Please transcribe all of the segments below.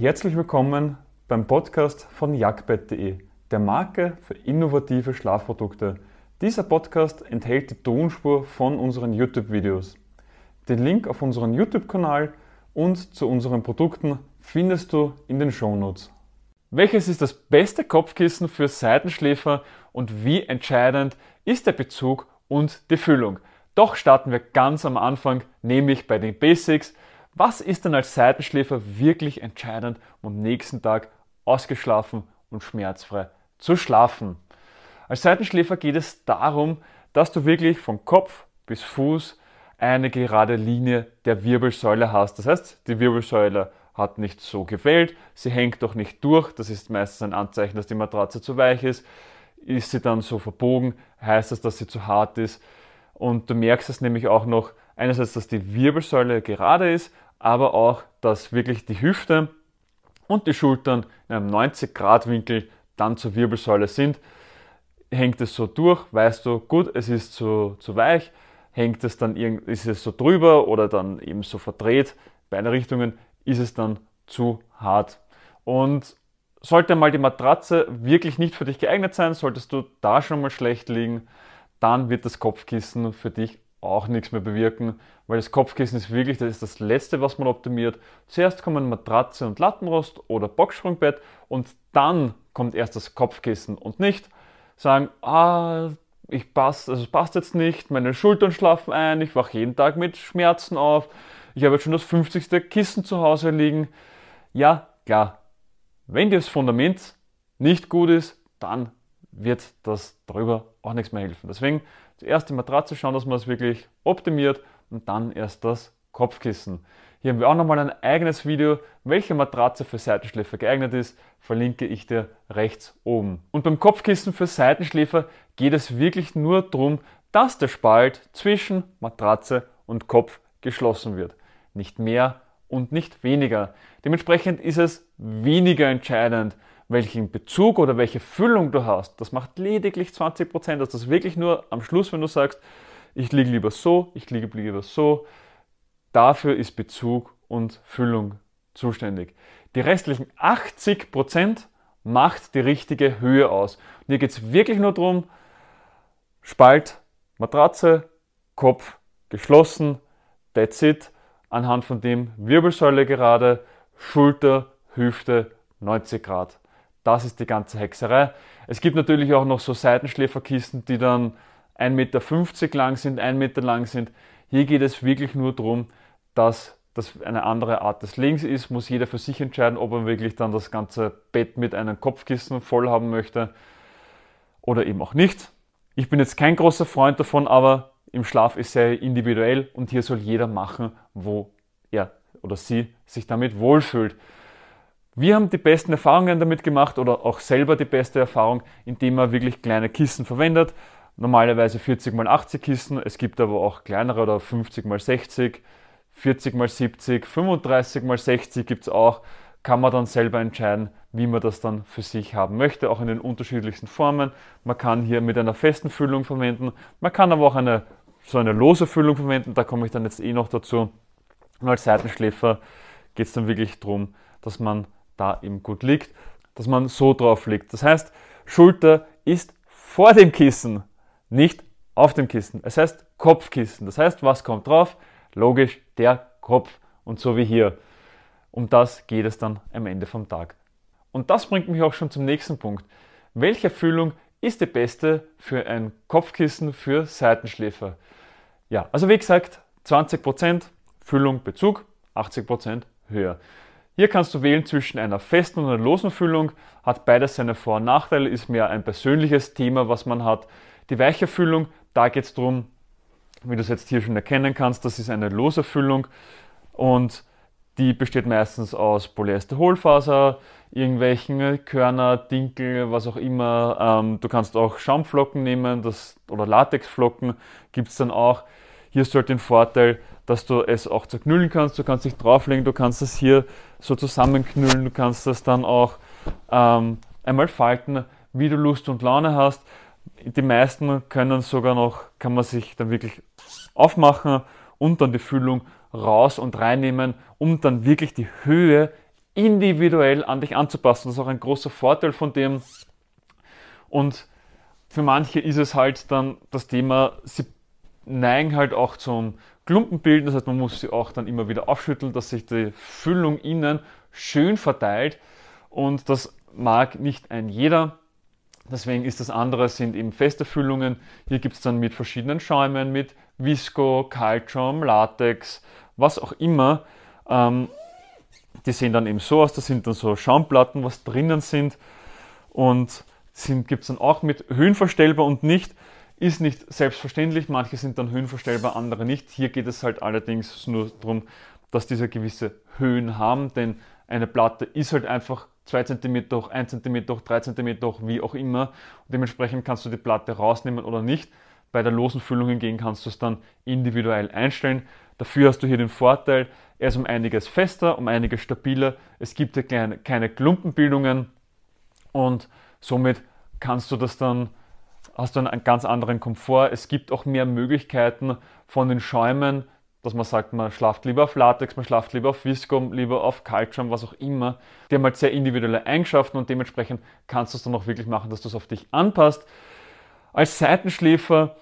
Herzlich willkommen beim Podcast von jagdbett.de, der Marke für innovative Schlafprodukte. Dieser Podcast enthält die Tonspur von unseren YouTube-Videos. Den Link auf unseren YouTube-Kanal und zu unseren Produkten findest du in den Shownotes. Welches ist das beste Kopfkissen für Seitenschläfer und wie entscheidend ist der Bezug und die Füllung? Doch starten wir ganz am Anfang, nämlich bei den Basics. Was ist denn als Seitenschläfer wirklich entscheidend, um am nächsten Tag ausgeschlafen und schmerzfrei zu schlafen? Als Seitenschläfer geht es darum, dass du wirklich von Kopf bis Fuß eine gerade Linie der Wirbelsäule hast. Das heißt, die Wirbelsäule hat nicht so gefällt, sie hängt doch nicht durch, das ist meistens ein Anzeichen, dass die Matratze zu weich ist. Ist sie dann so verbogen, heißt das, dass sie zu hart ist. Und du merkst es nämlich auch noch, einerseits, dass die Wirbelsäule gerade ist, aber auch, dass wirklich die Hüfte und die Schultern in einem 90 Grad Winkel dann zur Wirbelsäule sind. Hängt es so durch, weißt du, gut, es ist zu, zu weich, hängt es dann ist es so drüber oder dann eben so verdreht, beide Richtungen, ist es dann zu hart. Und sollte mal die Matratze wirklich nicht für dich geeignet sein, solltest du da schon mal schlecht liegen, dann wird das Kopfkissen für dich auch nichts mehr bewirken, weil das Kopfkissen ist wirklich, das ist das Letzte, was man optimiert. Zuerst kommen Matratze und Lattenrost oder Boxsprungbett und dann kommt erst das Kopfkissen und nicht sagen, ah, ich passe, also es passt jetzt nicht, meine Schultern schlafen ein, ich wache jeden Tag mit Schmerzen auf, ich habe jetzt schon das 50. Kissen zu Hause liegen. Ja, klar, wenn das Fundament nicht gut ist, dann wird das darüber auch nichts mehr helfen. Deswegen zuerst die Matratze schauen, dass man es wirklich optimiert und dann erst das Kopfkissen. Hier haben wir auch nochmal ein eigenes Video, welche Matratze für Seitenschläfer geeignet ist, verlinke ich dir rechts oben. Und beim Kopfkissen für Seitenschläfer geht es wirklich nur darum, dass der Spalt zwischen Matratze und Kopf geschlossen wird. Nicht mehr und nicht weniger. Dementsprechend ist es weniger entscheidend, welchen Bezug oder welche Füllung du hast. Das macht lediglich 20%. Das ist wirklich nur am Schluss, wenn du sagst, ich liege lieber so, ich liege lieber so, Dafür ist Bezug und Füllung zuständig. Die restlichen 80% macht die richtige Höhe aus. Und hier geht es wirklich nur darum, Spalt, Matratze, Kopf geschlossen, that's it. Anhand von dem Wirbelsäule gerade, Schulter, Hüfte 90 Grad. Das ist die ganze Hexerei. Es gibt natürlich auch noch so Seitenschläferkisten, die dann 1,50 Meter lang sind, 1 Meter lang sind. Hier geht es wirklich nur darum, dass das eine andere Art des Legens ist, muss jeder für sich entscheiden, ob er wirklich dann das ganze Bett mit einem Kopfkissen voll haben möchte oder eben auch nicht. Ich bin jetzt kein großer Freund davon, aber im Schlaf ist sehr individuell und hier soll jeder machen, wo er oder sie sich damit wohlfühlt. Wir haben die besten Erfahrungen damit gemacht oder auch selber die beste Erfahrung, indem man wirklich kleine Kissen verwendet normalerweise 40 x 80 Kisten. Es gibt aber auch kleinere oder 50 x 60, 40 x 70, 35 x 60 gibt es auch. Kann man dann selber entscheiden, wie man das dann für sich haben möchte, auch in den unterschiedlichsten Formen. Man kann hier mit einer festen Füllung verwenden, man kann aber auch eine, so eine lose Füllung verwenden, da komme ich dann jetzt eh noch dazu. Und als Seitenschläfer geht es dann wirklich darum, dass man da eben gut liegt, dass man so drauf liegt. Das heißt, Schulter ist vor dem Kissen nicht auf dem Kissen. Es heißt Kopfkissen. Das heißt, was kommt drauf? Logisch, der Kopf. Und so wie hier. Um das geht es dann am Ende vom Tag. Und das bringt mich auch schon zum nächsten Punkt. Welche Füllung ist die beste für ein Kopfkissen für Seitenschläfer? Ja, also wie gesagt, 20% Füllung Bezug, 80% höher. Hier kannst du wählen zwischen einer festen und einer losen Füllung, hat beides seine Vor- und Nachteile, ist mehr ein persönliches Thema, was man hat. Die weiche Füllung, da geht es darum, wie du es jetzt hier schon erkennen kannst, das ist eine lose Füllung und die besteht meistens aus Polyester-Hohlfaser, irgendwelchen Körner, Dinkel, was auch immer. Ähm, du kannst auch Schaumflocken nehmen das, oder Latexflocken gibt es dann auch. Hier du halt den Vorteil, dass du es auch zerknüllen kannst. Du kannst dich drauflegen, du kannst es hier so zusammenknüllen, du kannst das dann auch ähm, einmal falten, wie du Lust und Laune hast. Die meisten können sogar noch, kann man sich dann wirklich aufmachen und dann die Füllung raus und reinnehmen, um dann wirklich die Höhe individuell an dich anzupassen. Das ist auch ein großer Vorteil von dem. Und für manche ist es halt dann das Thema, sie neigen halt auch zum Klumpenbilden. Das heißt, man muss sie auch dann immer wieder aufschütteln, dass sich die Füllung innen schön verteilt. Und das mag nicht ein jeder. Deswegen ist das andere, sind eben feste Füllungen. Hier gibt es dann mit verschiedenen Schäumen, mit Visco, Calcium, Latex, was auch immer. Ähm, die sehen dann eben so aus, das sind dann so Schaumplatten, was drinnen sind. Und gibt es dann auch mit höhenverstellbar und nicht. Ist nicht selbstverständlich, manche sind dann höhenverstellbar, andere nicht. Hier geht es halt allerdings nur darum, dass diese gewisse Höhen haben, denn eine Platte ist halt einfach 2 cm hoch, 1 cm hoch, 3 cm hoch, wie auch immer. Und dementsprechend kannst du die Platte rausnehmen oder nicht. Bei der losen Füllung hingegen kannst du es dann individuell einstellen. Dafür hast du hier den Vorteil, er ist um einiges fester, um einiges stabiler. Es gibt hier keine, keine Klumpenbildungen und somit kannst du das dann, hast du einen ganz anderen Komfort. Es gibt auch mehr Möglichkeiten von den Schäumen dass man sagt, man schlaft lieber auf Latex, man schlaft lieber auf Viscom, lieber auf Calcium, was auch immer. Die haben halt sehr individuelle Eigenschaften und dementsprechend kannst du es dann auch wirklich machen, dass du es auf dich anpasst. Als Seitenschläfer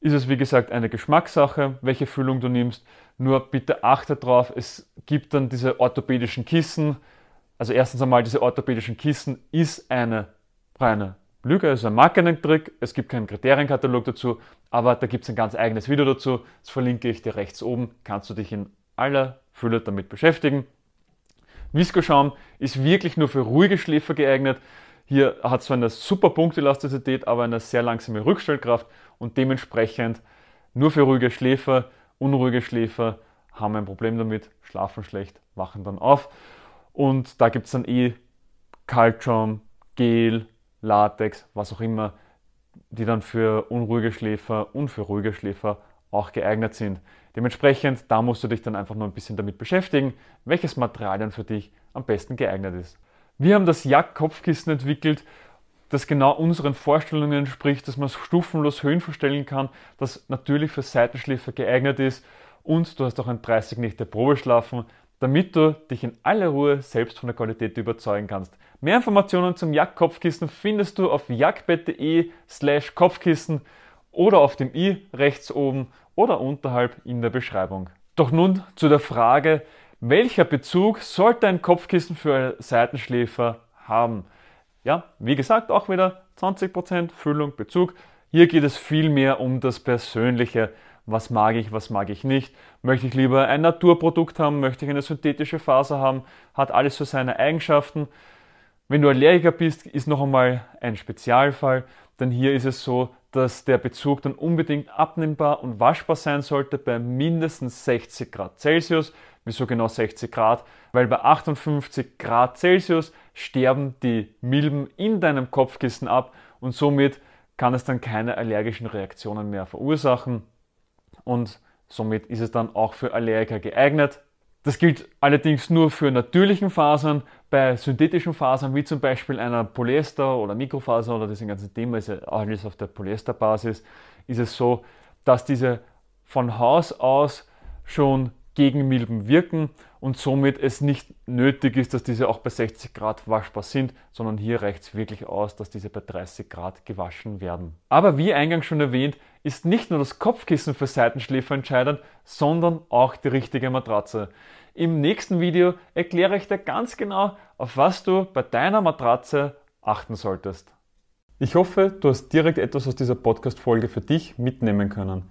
ist es wie gesagt eine Geschmackssache, welche Füllung du nimmst. Nur bitte achte darauf, es gibt dann diese orthopädischen Kissen. Also erstens einmal, diese orthopädischen Kissen ist eine reine Lüge ist ein Marketing-Trick, es gibt keinen Kriterienkatalog dazu, aber da gibt es ein ganz eigenes Video dazu. Das verlinke ich dir rechts oben, kannst du dich in aller Fülle damit beschäftigen. Visco-Schaum ist wirklich nur für ruhige Schläfer geeignet. Hier hat zwar eine super Punktelastizität, aber eine sehr langsame Rückstellkraft und dementsprechend nur für ruhige Schläfer. Unruhige Schläfer haben ein Problem damit, schlafen schlecht, wachen dann auf. Und da gibt es dann eh Calcium, Gel, Latex, was auch immer, die dann für unruhige Schläfer und für ruhige Schläfer auch geeignet sind. Dementsprechend, da musst du dich dann einfach nur ein bisschen damit beschäftigen, welches Material dann für dich am besten geeignet ist. Wir haben das Jack-Kopfkissen entwickelt, das genau unseren Vorstellungen entspricht, dass man es stufenlos Höhen verstellen kann, das natürlich für Seitenschläfer geeignet ist und du hast auch ein 30 Nächte Probeschlafen, damit du dich in aller Ruhe selbst von der Qualität überzeugen kannst. Mehr Informationen zum Jagd-Kopfkissen findest du auf jagdbett.de slash Kopfkissen oder auf dem i rechts oben oder unterhalb in der Beschreibung. Doch nun zu der Frage, welcher Bezug sollte ein Kopfkissen für einen Seitenschläfer haben? Ja, wie gesagt, auch wieder 20% Füllung, Bezug. Hier geht es viel mehr um das Persönliche was mag ich, was mag ich nicht. Möchte ich lieber ein Naturprodukt haben, möchte ich eine synthetische Faser haben, hat alles so seine Eigenschaften. Wenn du Allergiker bist, ist noch einmal ein Spezialfall, denn hier ist es so, dass der Bezug dann unbedingt abnehmbar und waschbar sein sollte bei mindestens 60 Grad Celsius. Wieso genau 60 Grad? Weil bei 58 Grad Celsius sterben die Milben in deinem Kopfkissen ab und somit kann es dann keine allergischen Reaktionen mehr verursachen und somit ist es dann auch für Allergiker geeignet. Das gilt allerdings nur für natürlichen Fasern. Bei synthetischen Fasern, wie zum Beispiel einer Polyester oder Mikrofaser oder diesem ganzen Thema, ist ja alles auf der Polyesterbasis, ist es so, dass diese von Haus aus schon gegen Milben wirken und somit es nicht nötig ist, dass diese auch bei 60 Grad waschbar sind, sondern hier reicht es wirklich aus, dass diese bei 30 Grad gewaschen werden. Aber wie eingangs schon erwähnt, ist nicht nur das Kopfkissen für Seitenschläfer entscheidend, sondern auch die richtige Matratze. Im nächsten Video erkläre ich dir ganz genau, auf was du bei deiner Matratze achten solltest. Ich hoffe, du hast direkt etwas aus dieser Podcast-Folge für dich mitnehmen können.